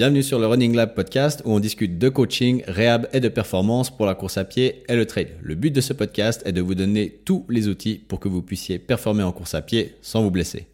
Bienvenue sur le Running Lab podcast où on discute de coaching, réhab et de performance pour la course à pied et le trail. Le but de ce podcast est de vous donner tous les outils pour que vous puissiez performer en course à pied sans vous blesser.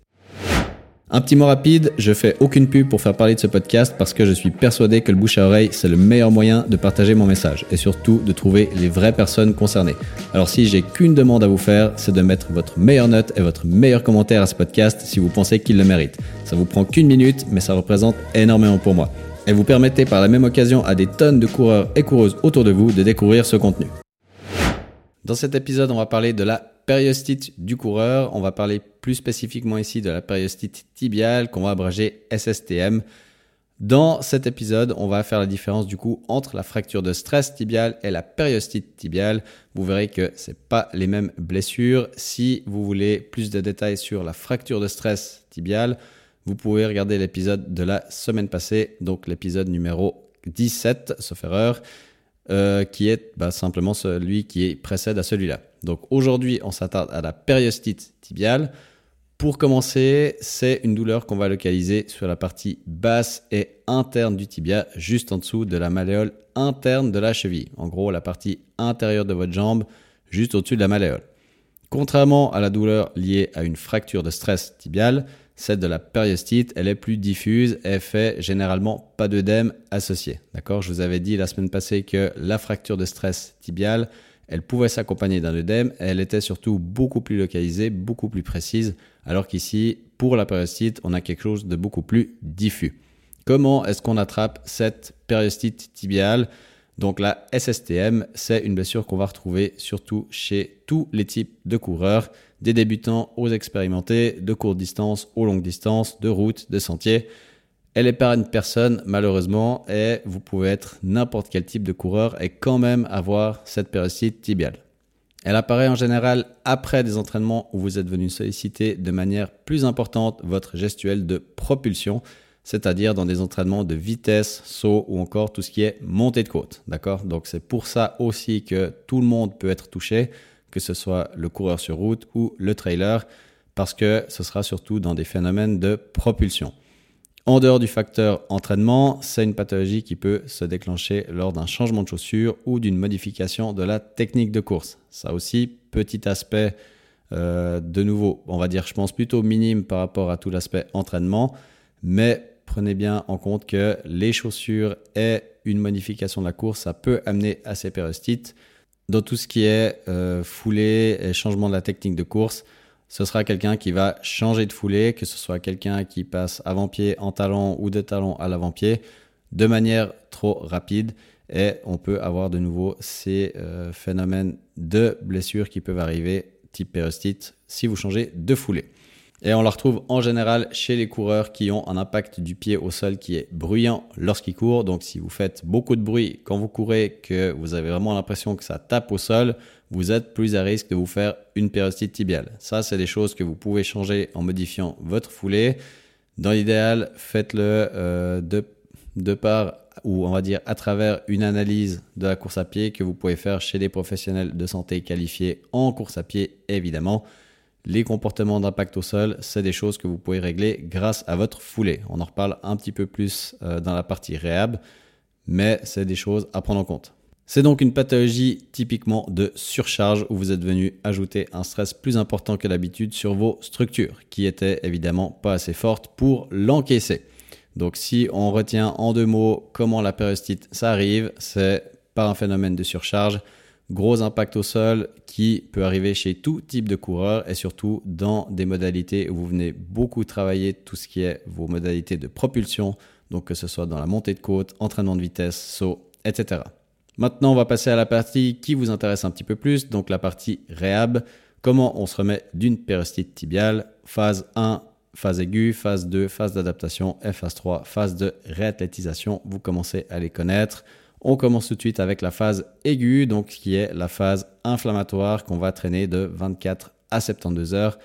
Un petit mot rapide, je fais aucune pub pour faire parler de ce podcast parce que je suis persuadé que le bouche à oreille, c'est le meilleur moyen de partager mon message et surtout de trouver les vraies personnes concernées. Alors si j'ai qu'une demande à vous faire, c'est de mettre votre meilleure note et votre meilleur commentaire à ce podcast si vous pensez qu'il le mérite. Ça vous prend qu'une minute, mais ça représente énormément pour moi. Et vous permettez par la même occasion à des tonnes de coureurs et coureuses autour de vous de découvrir ce contenu. Dans cet épisode, on va parler de la périostite du coureur. On va parler plus spécifiquement ici de la périostite tibiale qu'on va abréger SSTM. Dans cet épisode, on va faire la différence du coup entre la fracture de stress tibiale et la périostite tibiale. Vous verrez que c'est pas les mêmes blessures. Si vous voulez plus de détails sur la fracture de stress tibiale, vous pouvez regarder l'épisode de la semaine passée, donc l'épisode numéro 17, sauf erreur, euh, qui est bah, simplement celui qui précède à celui-là. Donc aujourd'hui, on s'attarde à la périostite tibiale. Pour commencer, c'est une douleur qu'on va localiser sur la partie basse et interne du tibia, juste en dessous de la malléole interne de la cheville. En gros, la partie intérieure de votre jambe, juste au-dessus de la malléole. Contrairement à la douleur liée à une fracture de stress tibiale, celle de la périostite, elle est plus diffuse et fait généralement pas d'œdème associé. D'accord? Je vous avais dit la semaine passée que la fracture de stress tibiale, elle pouvait s'accompagner d'un œdème elle était surtout beaucoup plus localisée, beaucoup plus précise, alors qu'ici, pour la périostite, on a quelque chose de beaucoup plus diffus. Comment est-ce qu'on attrape cette périostite tibiale? Donc la SSTM, c'est une blessure qu'on va retrouver surtout chez tous les types de coureurs, des débutants aux expérimentés, de courte distance aux longues distances, de routes, de sentiers. Elle épargne personne, malheureusement, et vous pouvez être n'importe quel type de coureur et quand même avoir cette périostite tibiale. Elle apparaît en général après des entraînements où vous êtes venu solliciter de manière plus importante votre gestuelle de propulsion, c'est-à-dire dans des entraînements de vitesse, saut ou encore tout ce qui est montée de côte. D'accord? Donc c'est pour ça aussi que tout le monde peut être touché, que ce soit le coureur sur route ou le trailer, parce que ce sera surtout dans des phénomènes de propulsion. En dehors du facteur entraînement, c'est une pathologie qui peut se déclencher lors d'un changement de chaussure ou d'une modification de la technique de course. Ça aussi, petit aspect euh, de nouveau, on va dire, je pense plutôt minime par rapport à tout l'aspect entraînement, mais prenez bien en compte que les chaussures et une modification de la course, ça peut amener à ces périostites. Dans tout ce qui est euh, foulée et changement de la technique de course, ce sera quelqu'un qui va changer de foulée, que ce soit quelqu'un qui passe avant-pied en talon ou de talon à l'avant-pied de manière trop rapide et on peut avoir de nouveau ces euh, phénomènes de blessures qui peuvent arriver type pérostite si vous changez de foulée. Et on la retrouve en général chez les coureurs qui ont un impact du pied au sol qui est bruyant lorsqu'ils courent. Donc si vous faites beaucoup de bruit quand vous courez, que vous avez vraiment l'impression que ça tape au sol, vous êtes plus à risque de vous faire une pérostite tibiale. Ça, c'est des choses que vous pouvez changer en modifiant votre foulée. Dans l'idéal, faites-le euh, de, de part ou on va dire à travers une analyse de la course à pied que vous pouvez faire chez des professionnels de santé qualifiés en course à pied, évidemment. Les comportements d'impact au sol, c'est des choses que vous pouvez régler grâce à votre foulée. On en reparle un petit peu plus euh, dans la partie réhab, mais c'est des choses à prendre en compte. C'est donc une pathologie typiquement de surcharge où vous êtes venu ajouter un stress plus important que d'habitude sur vos structures, qui étaient évidemment pas assez fortes pour l'encaisser. Donc si on retient en deux mots comment la périostite ça arrive, c'est par un phénomène de surcharge, gros impact au sol qui peut arriver chez tout type de coureur et surtout dans des modalités où vous venez beaucoup travailler tout ce qui est vos modalités de propulsion, donc que ce soit dans la montée de côte, entraînement de vitesse, saut, etc. Maintenant, on va passer à la partie qui vous intéresse un petit peu plus, donc la partie réhab. Comment on se remet d'une pérostite tibiale Phase 1, phase aiguë, phase 2, phase d'adaptation et phase 3, phase de réathlétisation. Vous commencez à les connaître. On commence tout de suite avec la phase aiguë, donc qui est la phase inflammatoire qu'on va traîner de 24 à 72 heures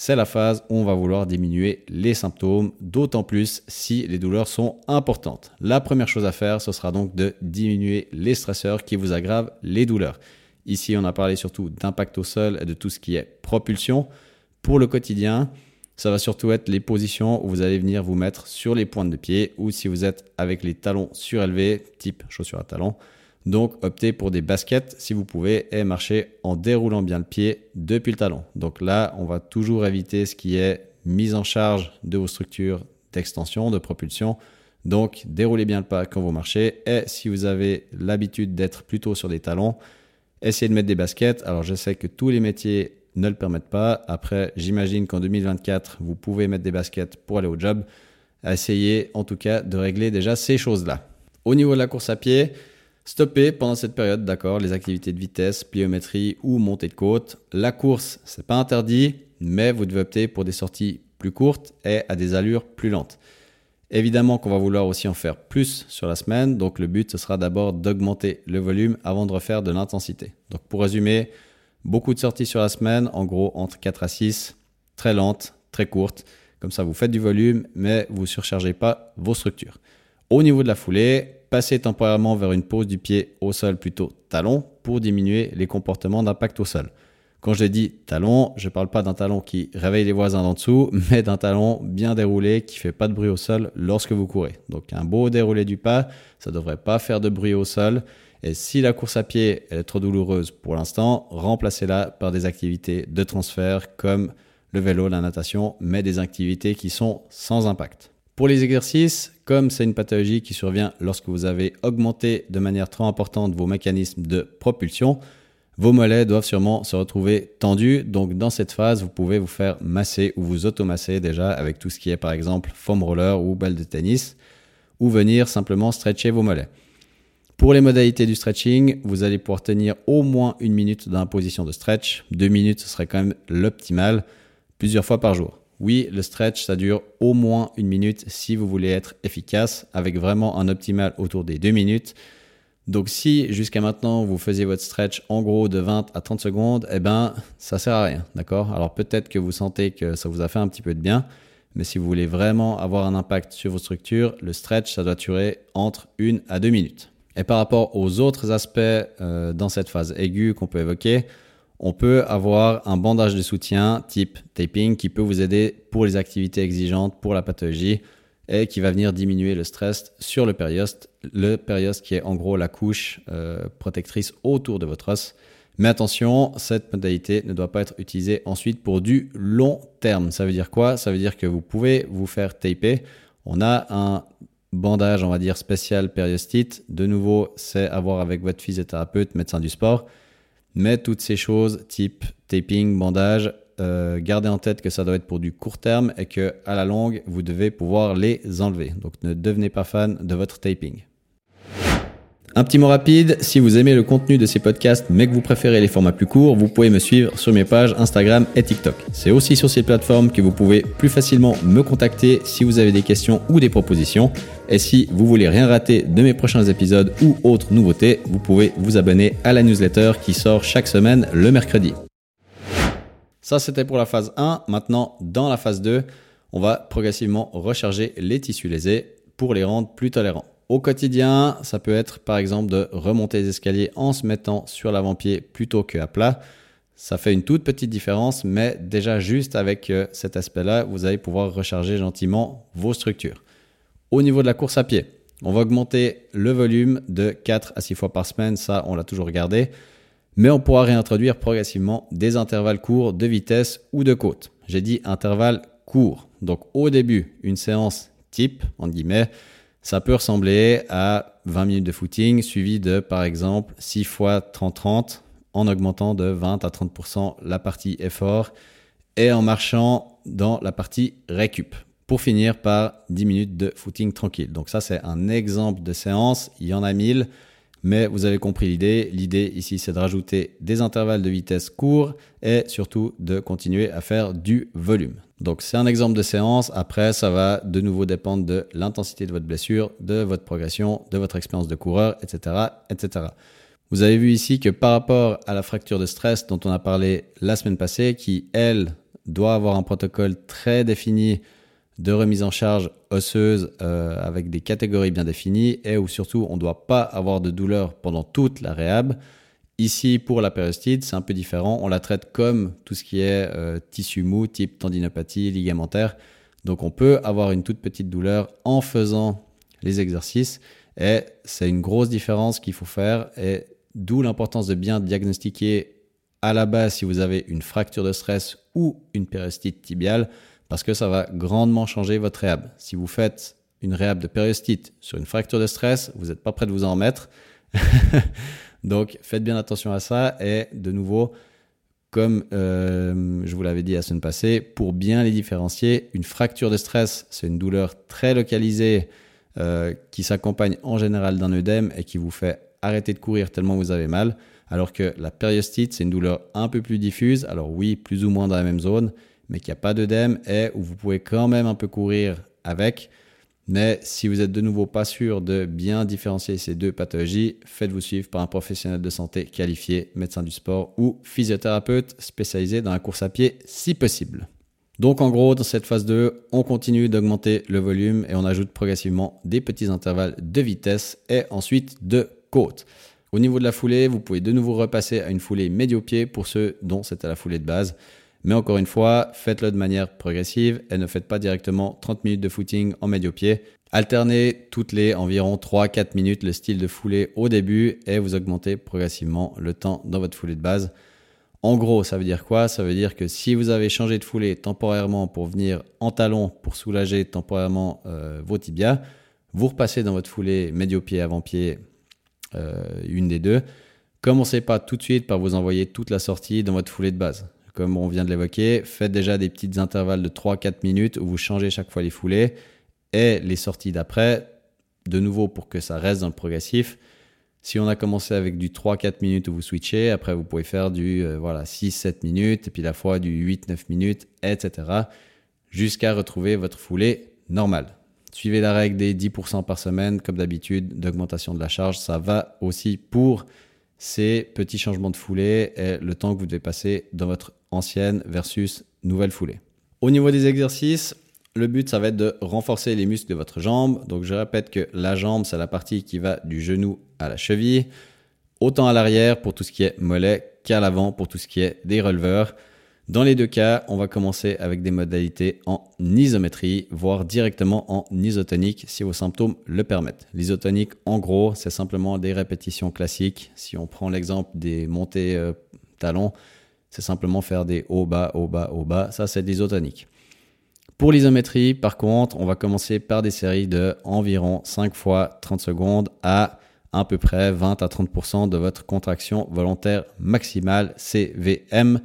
c'est la phase où on va vouloir diminuer les symptômes, d'autant plus si les douleurs sont importantes. La première chose à faire, ce sera donc de diminuer les stresseurs qui vous aggravent les douleurs. Ici, on a parlé surtout d'impact au sol et de tout ce qui est propulsion. Pour le quotidien, Ça va surtout être les positions où vous allez venir vous mettre sur les pointes de pied ou si vous êtes avec les talons surélevés, type chaussures à talons. Donc optez pour des baskets si vous pouvez et marchez en déroulant bien le pied depuis le talon. Donc là, on va toujours éviter ce qui est mise en charge de vos structures d'extension, de propulsion. Donc déroulez bien le pas quand vous marchez et si vous avez l'habitude d'être plutôt sur des talons, essayez de mettre des baskets. Alors je sais que tous les métiers ne le permettent pas. Après, j'imagine qu'en 2024, vous pouvez mettre des baskets pour aller au job. Essayez en tout cas de régler déjà ces choses-là. Au niveau de la course à pied, stoppez pendant cette période, d'accord, les activités de vitesse, pliométrie ou montée de côte. La course, c'est pas interdit, mais vous devez opter pour des sorties plus courtes et à des allures plus lentes. Évidemment qu'on va vouloir aussi en faire plus sur la semaine, donc le but ce sera d'abord d'augmenter le volume avant de refaire de l'intensité. Donc pour résumer, Beaucoup de sorties sur la semaine, en gros entre 4 à 6, très lentes, très courtes. Comme ça, vous faites du volume, mais vous ne surchargez pas vos structures. Au niveau de la foulée, passez temporairement vers une pose du pied au sol plutôt talon pour diminuer les comportements d'impact au sol. Quand je dis talon, je ne parle pas d'un talon qui réveille les voisins d'en dessous, mais d'un talon bien déroulé qui fait pas de bruit au sol lorsque vous courez. Donc un beau déroulé du pas, ça ne devrait pas faire de bruit au sol et si la course à pied est trop douloureuse pour l'instant, remplacez-la par des activités de transfert comme le vélo, la natation, mais des activités qui sont sans impact. Pour les exercices, comme c'est une pathologie qui survient lorsque vous avez augmenté de manière trop importante vos mécanismes de propulsion, vos mollets doivent sûrement se retrouver tendus. Donc dans cette phase, vous pouvez vous faire masser ou vous automasser déjà avec tout ce qui est par exemple foam roller ou balle de tennis, ou venir simplement stretcher vos mollets. Pour les modalités du stretching, vous allez pouvoir tenir au moins une minute dans la position de stretch. Deux minutes, ce serait quand même l'optimal, plusieurs fois par jour. Oui, le stretch, ça dure au moins une minute si vous voulez être efficace, avec vraiment un optimal autour des deux minutes. Donc si jusqu'à maintenant vous faisiez votre stretch en gros de 20 à 30 secondes, eh ben ça sert à rien, d'accord? Alors peut-être que vous sentez que ça vous a fait un petit peu de bien, mais si vous voulez vraiment avoir un impact sur vos structures, le stretch ça doit durer entre une à deux minutes. Et par rapport aux autres aspects euh, dans cette phase aiguë qu'on peut évoquer, on peut avoir un bandage de soutien type taping qui peut vous aider pour les activités exigeantes, pour la pathologie et qui va venir diminuer le stress sur le périoste. Le périoste qui est en gros la couche euh, protectrice autour de votre os. Mais attention, cette modalité ne doit pas être utilisée ensuite pour du long terme. Ça veut dire quoi? Ça veut dire que vous pouvez vous faire taper. On a un bandage, on va dire, spécial périostite. De nouveau, c'est à voir avec votre physiothérapeute, médecin du sport. Mais toutes ces choses, type taping, bandage, euh, gardez en tête que ça doit être pour du court terme et que à la longue, vous devez pouvoir les enlever. Donc ne devenez pas fan de votre taping. Un petit mot rapide, si vous aimez le contenu de ces podcasts mais que vous préférez les formats plus courts, vous pouvez me suivre sur mes pages Instagram et TikTok. C'est aussi sur ces plateformes que vous pouvez plus facilement me contacter si vous avez des questions ou des propositions. Et si vous voulez rien rater de mes prochains épisodes ou autres nouveautés, vous pouvez vous abonner à la newsletter qui sort chaque semaine le mercredi. Ça c'était pour la phase 1. Maintenant, dans la phase 2, on va progressivement recharger les tissus lésés pour les rendre plus tolérants. Au quotidien, ça peut être par exemple de remonter les escaliers en se mettant sur l'avant-pied plutôt qu'à plat. Ça fait une toute petite différence, mais déjà juste avec euh, cet aspect-là, vous allez pouvoir recharger gentiment vos structures. Au niveau de la course à pied, on va augmenter le volume de 4 à 6 fois par semaine, ça on l'a toujours regardé, mais on pourra réintroduire progressivement des intervalles courts de vitesse ou de côte. J'ai dit intervalles courts. Donc au début, une séance type, en guillemets, ça peut ressembler à 20 minutes de footing suivi de, par exemple, 6 fois 30-30 en augmentant de 20 à 30% la partie effort et en marchant dans la partie récup pour finir par 10 minutes de footing tranquille. Donc ça, c'est un exemple de séance. Il y en a 1000, mais vous avez compris l'idée. L'idée ici, c'est de rajouter des intervalles de vitesse courts et surtout de continuer à faire du volume. Donc c'est un exemple de séance. Après, ça va de nouveau dépendre de l'intensité de votre blessure, de votre progression, de votre expérience de coureur, etc., etc. Vous avez vu ici que par rapport à la fracture de stress dont on a parlé la semaine passée, qui elle doit avoir un protocole très défini de remise en charge osseuse euh, avec des catégories bien définies et où surtout on ne doit pas avoir de douleur pendant toute la réhab. Ici, pour la périostite, c'est un peu différent. On la traite comme tout ce qui est euh, tissu mou, type tendinopathie, ligamentaire. Donc on peut avoir une toute petite douleur en faisant les exercices. Et c'est une grosse différence qu'il faut faire. Et d'où l'importance de bien diagnostiquer à la base si vous avez une fracture de stress ou une périostite tibiale, parce que ça va grandement changer votre réhab. Si vous faites une réhab de périostite sur une fracture de stress, vous n'êtes pas prêt de vous en remettre. Donc faites bien attention à ça et de nouveau, comme euh, je vous l'avais dit la semaine passée, pour bien les différencier, une fracture de stress, c'est une douleur très localisée euh, qui s'accompagne en général d'un œdème et qui vous fait arrêter de courir tellement vous avez mal. Alors que la périostite, c'est une douleur un peu plus diffuse. Alors oui, plus ou moins dans la même zone, mais qui a pas d'œdème et où vous pouvez quand même un peu courir avec. Mais si vous êtes de nouveau pas sûr de bien différencier ces deux pathologies, faites-vous suivre par un professionnel de santé qualifié, médecin du sport ou physiothérapeute spécialisé dans la course à pied si possible. Donc en gros, dans cette phase 2, on continue d'augmenter le volume et on ajoute progressivement des petits intervalles de vitesse et ensuite de côte. Au niveau de la foulée, vous pouvez de nouveau repasser à une foulée médio-pied pour ceux dont c'était la foulée de base. Mais encore une fois, faites-le de manière progressive et ne faites pas directement 30 minutes de footing en médio-pied. Alternez toutes les environ 3-4 minutes le style de foulée au début et vous augmentez progressivement le temps dans votre foulée de base. En gros, ça veut dire quoi? Ça veut dire que si vous avez changé de foulée temporairement pour venir en talon pour soulager temporairement euh, vos tibias, vous repassez dans votre foulée médio-pied, avant-pied, euh, une des deux. Commencez pas tout de suite par vous envoyer toute la sortie dans votre foulée de base comme on vient de l'évoquer, faites déjà des petits intervalles de 3-4 minutes où vous changez chaque fois les foulées et les sorties d'après, de nouveau pour que ça reste dans le progressif. Si on a commencé avec du 3-4 minutes où vous switchez, après vous pouvez faire du euh, voilà, 6-7 minutes, et puis la fois du 8-9 minutes, etc. jusqu'à retrouver votre foulée normale. Suivez la règle des 10% par semaine, comme d'habitude, d'augmentation de la charge. Ça va aussi pour ces petits changements de foulée et le temps que vous devez passer dans votre ancienne versus nouvelle foulée. Au niveau des exercices, le but, ça va être de renforcer les muscles de votre jambe. Donc, je répète que la jambe, c'est la partie qui va du genou à la cheville, autant à l'arrière pour tout ce qui est mollet qu'à l'avant pour tout ce qui est des releveurs. Dans les deux cas, on va commencer avec des modalités en isométrie, voire directement en isotonique si vos symptômes le permettent. L'isotonique, en gros, c'est simplement des répétitions classiques. Si on prend l'exemple des montées euh, talons, c'est simplement faire des haut, bas, haut, bas, haut, bas. Ça, c'est de l'isotonique. Pour l'isométrie, par contre, on va commencer par des séries de environ 5 fois 30 secondes à à peu près 20 à 30% de votre contraction volontaire maximale CVM.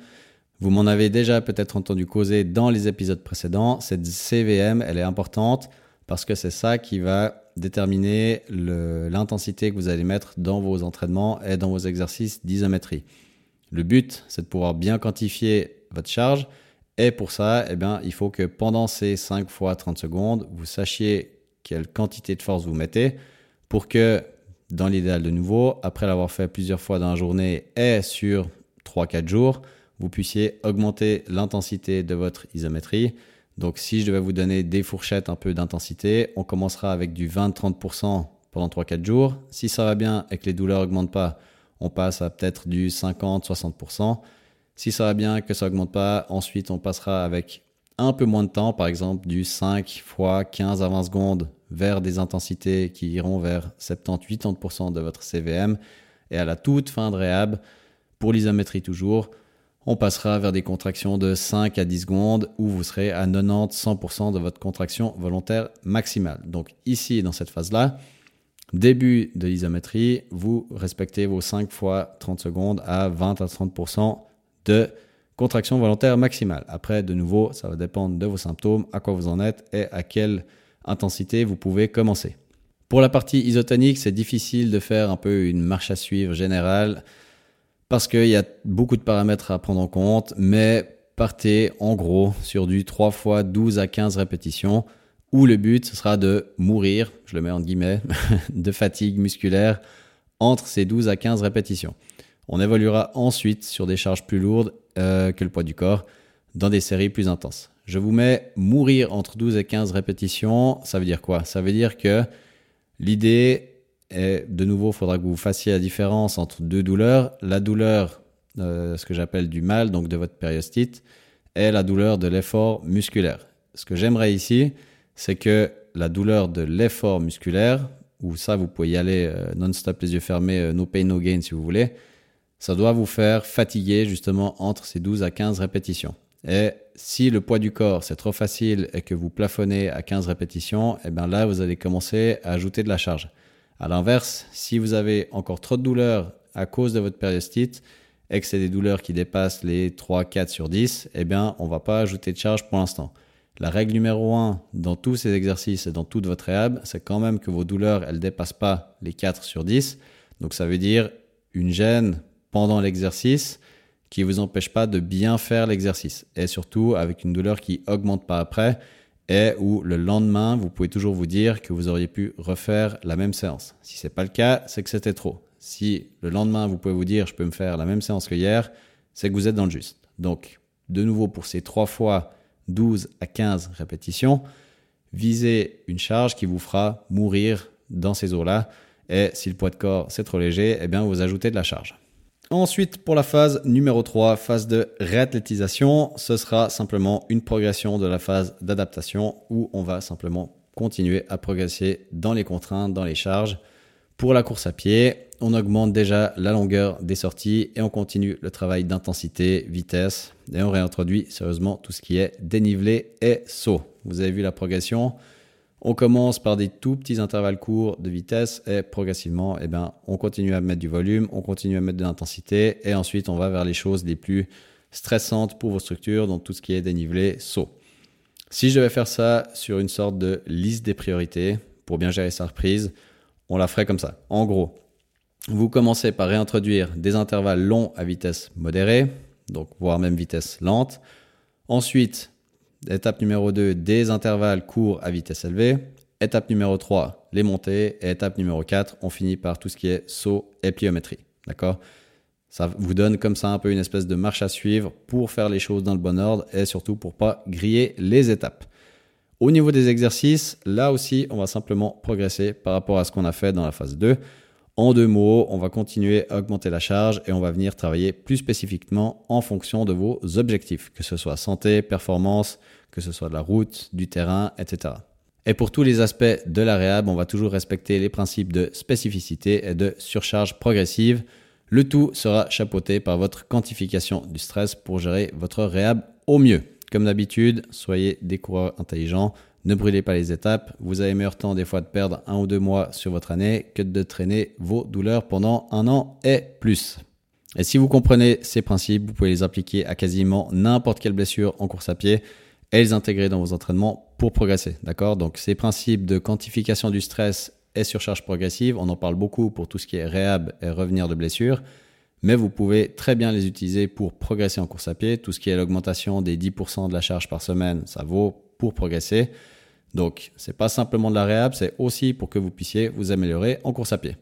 Vous m'en avez déjà peut-être entendu causer dans les épisodes précédents. Cette CVM, elle est importante parce que c'est ça qui va déterminer l'intensité que vous allez mettre dans vos entraînements et dans vos exercices d'isométrie. Le but, c'est de pouvoir bien quantifier votre charge. Et pour ça, eh il faut que pendant ces 5 fois 30 secondes, vous sachiez quelle quantité de force vous mettez pour que, dans l'idéal de nouveau, après l'avoir fait plusieurs fois dans la journée et sur 3-4 jours, vous puissiez augmenter l'intensité de votre isométrie. Donc, si je devais vous donner des fourchettes un peu d'intensité, on commencera avec du 20-30% pendant 3-4 jours. Si ça va bien et que les douleurs n'augmentent pas, on passe à peut-être du 50-60%. Si ça va bien, que ça augmente pas, ensuite on passera avec un peu moins de temps, par exemple du 5 fois 15 à 20 secondes vers des intensités qui iront vers 70-80% de votre CVM. Et à la toute fin de réhab, pour l'isométrie toujours, on passera vers des contractions de 5 à 10 secondes où vous serez à 90-100% de votre contraction volontaire maximale. Donc ici, dans cette phase-là, Début de l'isométrie, vous respectez vos 5 fois 30 secondes à 20 à 30% de contraction volontaire maximale. Après, de nouveau, ça va dépendre de vos symptômes, à quoi vous en êtes et à quelle intensité vous pouvez commencer. Pour la partie isotonique, c'est difficile de faire un peu une marche à suivre générale parce qu'il y a beaucoup de paramètres à prendre en compte, mais partez en gros sur du 3 fois 12 à 15 répétitions où le but sera de mourir, je le mets en guillemets, de fatigue musculaire entre ces 12 à 15 répétitions. On évoluera ensuite sur des charges plus lourdes euh, que le poids du corps dans des séries plus intenses. Je vous mets mourir entre 12 et 15 répétitions, ça veut dire quoi? Ça veut dire que l'idée Et de nouveau, il faudra que vous fassiez la différence entre deux douleurs. La douleur, euh, ce que j'appelle du mal, donc de votre périostite, et la douleur de l'effort musculaire. Ce que j'aimerais ici, c'est que la douleur de l'effort musculaire, ou ça, vous pouvez y aller euh, non-stop, les yeux fermés, euh, no pain, no gain si vous voulez, ça doit vous faire fatiguer justement entre ces 12 à 15 répétitions. Et si le poids du corps, c'est trop facile et que vous plafonnez à 15 répétitions, et eh bien là, vous allez commencer à ajouter de la charge. À l'inverse, si vous avez encore trop de douleurs à cause de votre périostite et que c'est des douleurs qui dépassent les 3, 4 sur 10, eh bien, on va pas ajouter de charge pour l'instant. La règle numéro 1 dans tous ces exercices et dans toute votre réhab, c'est quand même que vos douleurs, elles dépassent pas les 4 sur 10. Donc ça veut dire une gêne pendant l'exercice qui vous empêche pas de bien faire l'exercice. Et surtout avec une douleur qui augmente pas après et où le lendemain, vous pouvez toujours vous dire que vous auriez pu refaire la même séance. Si c'est pas le cas, c'est que c'était trop. Si le lendemain, vous pouvez vous dire je peux me faire la même séance que hier, c'est que vous êtes dans le juste. Donc, de nouveau, pour ces trois fois 12 à 15 répétitions, visez une charge qui vous fera mourir dans ces eaux-là. Et si le poids de corps c'est trop léger, eh bien vous ajoutez de la charge. Ensuite, pour la phase numéro 3, phase de réathlétisation, ce sera simplement une progression de la phase d'adaptation où on va simplement continuer à progresser dans les contraintes, dans les charges. Pour la course à pied, on augmente déjà la longueur des sorties et on continue le travail d'intensité, vitesse et on réintroduit sérieusement tout ce qui est dénivelé et saut. Vous avez vu la progression. On commence par des tout petits intervalles courts de vitesse et progressivement, eh ben, on continue à mettre du volume, on continue à mettre de l'intensité et ensuite on va vers les choses les plus stressantes pour vos structures, donc tout ce qui est dénivelé, saut. Si je devais faire ça sur une sorte de liste des priorités pour bien gérer sa reprise, on la ferait comme ça. En gros, vous commencez par réintroduire des intervalles longs à vitesse modérée, donc voire même vitesse lente. Ensuite, Étape numéro 2, des intervalles courts à vitesse élevée. Étape numéro 3, les montées. Et étape numéro 4, on finit par tout ce qui est saut et pliométrie. D'accord? Ça vous donne comme ça un peu une espèce de marche à suivre pour faire les choses dans le bon ordre et surtout pour pas griller les étapes. Au niveau des exercices, là aussi, on va simplement progresser par rapport à ce qu'on a fait dans la phase 2. En deux mots, on va continuer à augmenter la charge et on va venir travailler plus spécifiquement en fonction de vos objectifs, que ce soit santé, performance, que ce soit de la route, du terrain, etc. Et pour tous les aspects de la réhab, on va toujours respecter les principes de spécificité et de surcharge progressive. Le tout sera chapeauté par votre quantification du stress pour gérer votre réhab au mieux. Comme d'habitude, soyez des coureurs intelligents, ne brûlez pas les étapes. Vous avez meilleur temps des fois de perdre un ou deux mois sur votre année que de traîner vos douleurs pendant un an et plus. Et si vous comprenez ces principes, vous pouvez les appliquer à quasiment n'importe quelle blessure en course à pied et les intégrer dans vos entraînements pour progresser. D'accord? Donc ces principes de quantification du stress et surcharge progressive, on en parle beaucoup pour tout ce qui est réhab et revenir de blessure, mais vous pouvez très bien les utiliser pour progresser en course à pied. Tout ce qui est l'augmentation des 10% de la charge par semaine, ça vaut pour progresser. Donc, c'est pas simplement de la réhab, c'est aussi pour que vous puissiez vous améliorer en course à pied.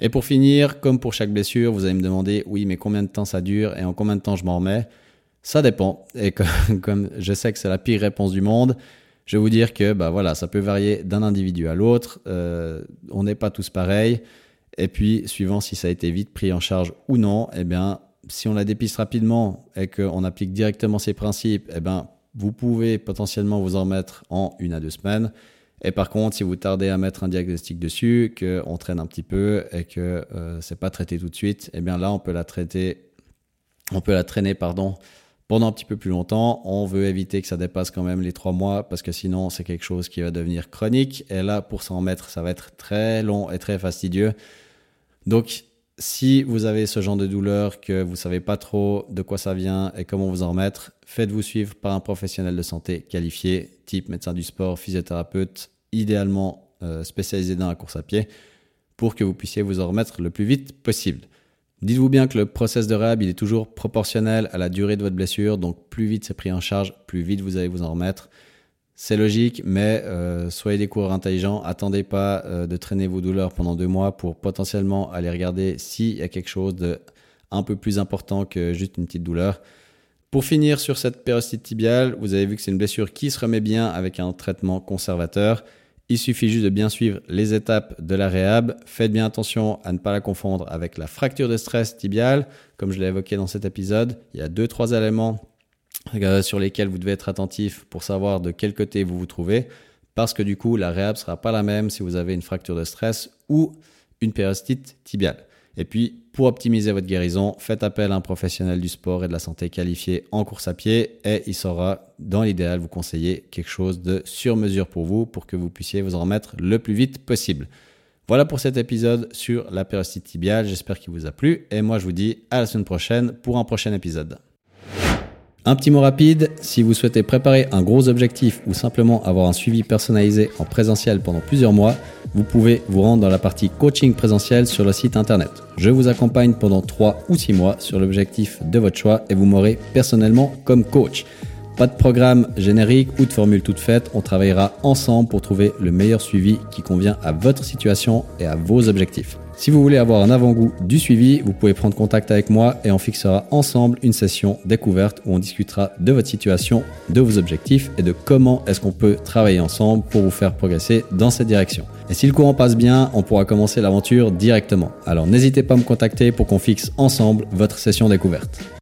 Et pour finir, comme pour chaque blessure, vous allez me demander, oui, mais combien de temps ça dure et en combien de temps je m'en remets? Ça dépend. Et comme, je sais que c'est la pire réponse du monde, je vais vous dire que bah voilà, ça peut varier d'un individu à l'autre. Euh, on n'est pas tous pareils. Et puis, suivant si ça a été vite pris en charge ou non, eh bien, si on la dépiste rapidement et qu'on applique directement ces principes, eh bien, vous pouvez potentiellement vous en mettre en une à deux semaines. Et par contre, si vous tardez à mettre un diagnostic dessus, qu'on traîne un petit peu et que euh, c'est pas traité tout de suite, eh bien là, on peut la traiter, on peut la traîner, pardon, pendant un petit peu plus longtemps. On veut éviter que ça dépasse quand même les trois mois parce que sinon, c'est quelque chose qui va devenir chronique. Et là, pour s'en mettre, ça va être très long et très fastidieux. Donc, si vous avez ce genre de douleur, que vous savez pas trop de quoi ça vient et comment vous en remettre, faites-vous suivre par un professionnel de santé qualifié, type médecin du sport, physiothérapeute, idéalement euh, spécialisé dans la course à pied, pour que vous puissiez vous en remettre le plus vite possible. Dites-vous bien que le process de réhab, il est toujours proportionnel à la durée de votre blessure, donc plus vite c'est pris en charge, plus vite vous allez vous en remettre. C'est logique, mais euh, soyez des coureurs intelligents. Attendez pas euh, de traîner vos douleurs pendant deux mois pour potentiellement aller regarder s'il y a quelque chose de un peu plus important que juste une petite douleur. Pour finir sur cette pérostite tibiale, vous avez vu que c'est une blessure qui se remet bien avec un traitement conservateur. Il suffit juste de bien suivre les étapes de la réhab. Faites bien attention à ne pas la confondre avec la fracture de stress tibiale. Comme je l'ai évoqué dans cet épisode, il y a deux, trois éléments sur lesquels vous devez être attentif pour savoir de quel côté vous vous trouvez. Parce que du coup, la réhab sera pas la même si vous avez une fracture de stress ou une périostite tibiale. Et puis, pour optimiser votre guérison, faites appel à un professionnel du sport et de la santé qualifié en course à pied et il saura, dans l'idéal, vous conseiller quelque chose de sur mesure pour vous pour que vous puissiez vous en remettre le plus vite possible. Voilà pour cet épisode sur la périostite tibiale. J'espère qu'il vous a plu et moi je vous dis à la semaine prochaine pour un prochain épisode. Un petit mot rapide, si vous souhaitez préparer un gros objectif ou simplement avoir un suivi personnalisé en présentiel pendant plusieurs mois, vous pouvez vous rendre dans la partie coaching présentiel sur le site internet. Je vous accompagne pendant 3 ou 6 mois sur l'objectif de votre choix et vous m'aurez personnellement comme coach. Pas de programme générique ou de formule toute faite, on travaillera ensemble pour trouver le meilleur suivi qui convient à votre situation et à vos objectifs. Si vous voulez avoir un avant-goût du suivi, vous pouvez prendre contact avec moi et on fixera ensemble une session découverte où on discutera de votre situation, de vos objectifs et de comment est-ce qu'on peut travailler ensemble pour vous faire progresser dans cette direction. Et si le courant passe bien, on pourra commencer l'aventure directement. Alors n'hésitez pas à me contacter pour qu'on fixe ensemble votre session découverte.